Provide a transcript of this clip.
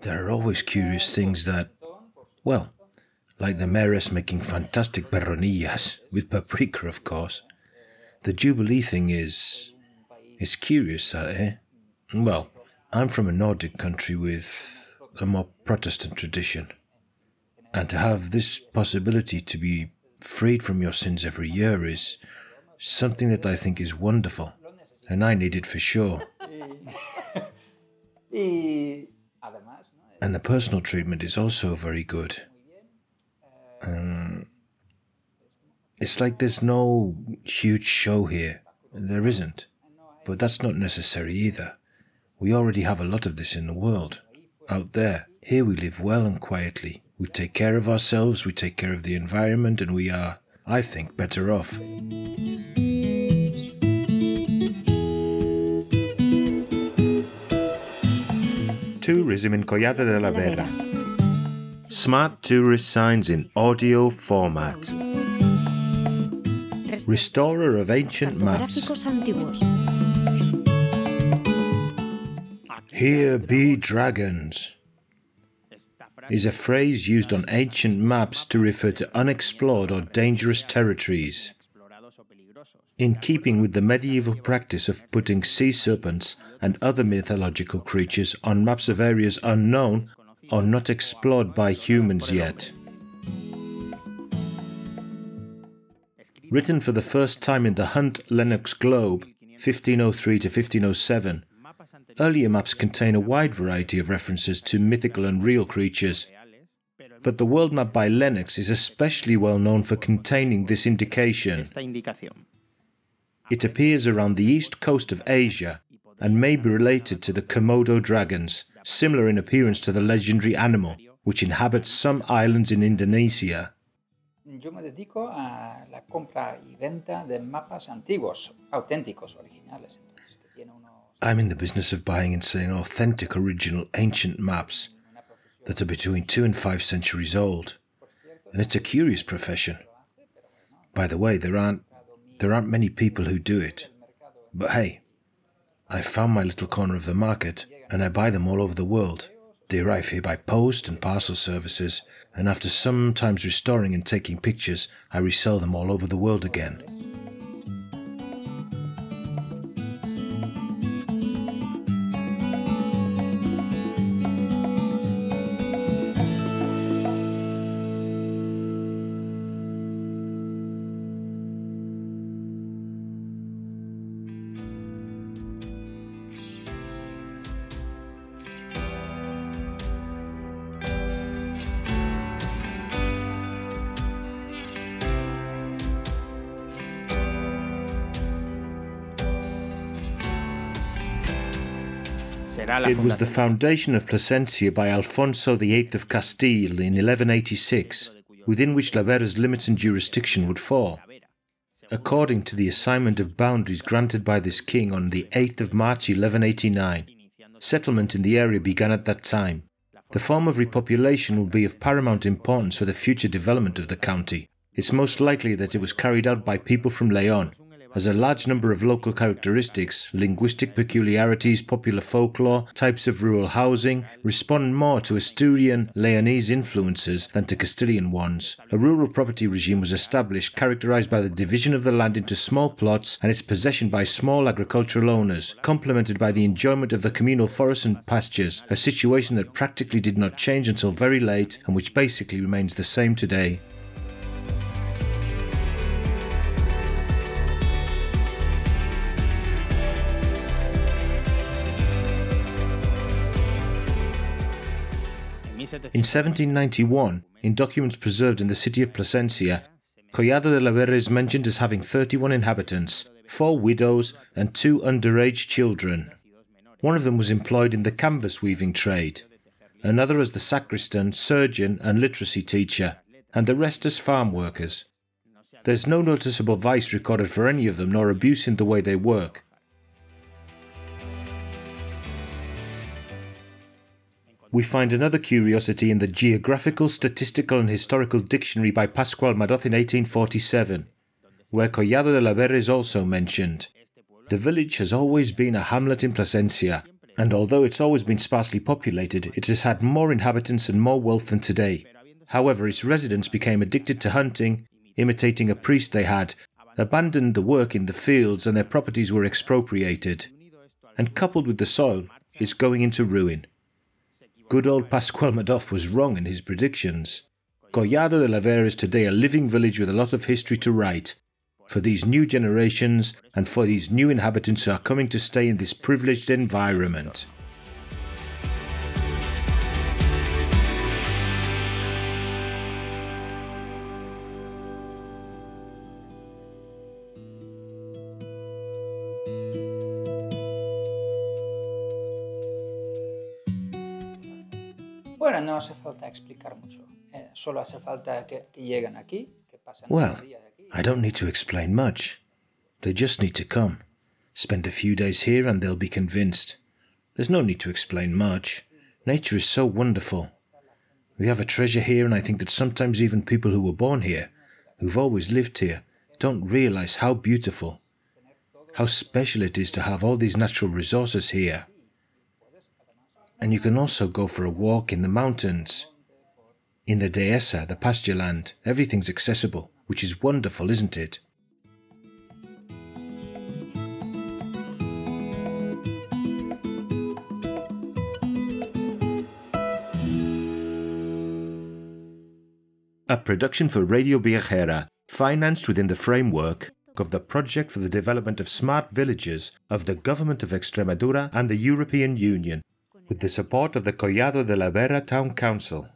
There are always curious things that, well, like the mayoress making fantastic perronillas, with paprika, of course. The Jubilee thing is. is curious, eh? Well, I'm from a Nordic country with a more Protestant tradition. And to have this possibility to be freed from your sins every year is something that I think is wonderful. And I need it for sure. And the personal treatment is also very good. Um, it's like there's no huge show here. There isn't. But that's not necessary either. We already have a lot of this in the world. Out there, here we live well and quietly. We take care of ourselves, we take care of the environment, and we are, I think, better off. Tourism in Collado de la Vera. Smart tourist signs in audio format. Restorer of ancient maps. Here be dragons is a phrase used on ancient maps to refer to unexplored or dangerous territories. In keeping with the medieval practice of putting sea serpents and other mythological creatures on maps of areas unknown or not explored by humans yet. Written for the first time in the Hunt Lenox Globe, 1503 to 1507, earlier maps contain a wide variety of references to mythical and real creatures, but the world map by Lenox is especially well known for containing this indication. It appears around the east coast of Asia and may be related to the Komodo dragons, similar in appearance to the legendary animal which inhabits some islands in Indonesia. Yo me dedico a la compra y venta de mapas antiguos, auténticos, originales. I'm in the business of buying and selling authentic, original, ancient maps that are between two and five centuries old. And it's a curious profession. By the way, there aren't there aren't many people who do it. But hey, I found my little corner of the market and I buy them all over the world. They arrive here by post and parcel services, and after sometimes restoring and taking pictures, I resell them all over the world again. It was the foundation of Plasencia by Alfonso VIII of Castile in 1186, within which La Vera's limits and jurisdiction would fall. According to the assignment of boundaries granted by this king on the 8th of March 1189, settlement in the area began at that time. The form of repopulation would be of paramount importance for the future development of the county. It's most likely that it was carried out by people from Leon, has a large number of local characteristics, linguistic peculiarities, popular folklore, types of rural housing, respond more to Asturian Leonese influences than to Castilian ones. A rural property regime was established characterized by the division of the land into small plots and its possession by small agricultural owners, complemented by the enjoyment of the communal forests and pastures, a situation that practically did not change until very late and which basically remains the same today. In 1791, in documents preserved in the city of Plasencia, Collado de la Vera is mentioned as having 31 inhabitants, four widows, and two underage children. One of them was employed in the canvas weaving trade, another as the sacristan, surgeon, and literacy teacher, and the rest as farm workers. There's no noticeable vice recorded for any of them, nor abuse in the way they work. We find another curiosity in the Geographical, Statistical and Historical Dictionary by Pascual Madoz in 1847, where Collado de la Vera is also mentioned. The village has always been a hamlet in Plasencia, and although it's always been sparsely populated, it has had more inhabitants and more wealth than today. However, its residents became addicted to hunting, imitating a priest they had, abandoned the work in the fields, and their properties were expropriated. And coupled with the soil, it's going into ruin. Good old Pascual Madoz was wrong in his predictions. Collado de la Vera is today a living village with a lot of history to write, for these new generations and for these new inhabitants who are coming to stay in this privileged environment. Bueno, no hace falta explicar mucho. Eh, solo hace falta que, que lleguen aquí, que pasen Well, unos días aquí. I don't need to explain much. They just need to come. Spend a few days here and they'll be convinced. There's no need to explain much. Nature is so wonderful. We have a treasure here, and I think that sometimes even people who were born here, who've always lived here, don't realize how beautiful, how special it is to have all these natural resources here. And you can also go for a walk in the mountains. In the Dehesa, the pasture land, everything's accessible, which is wonderful, isn't it? A production for Radio Viajera, financed within the framework of the Project for the Development of Smart Villages of the Government of Extremadura and the European Union, with the support of the Collado de la Vera Town Council.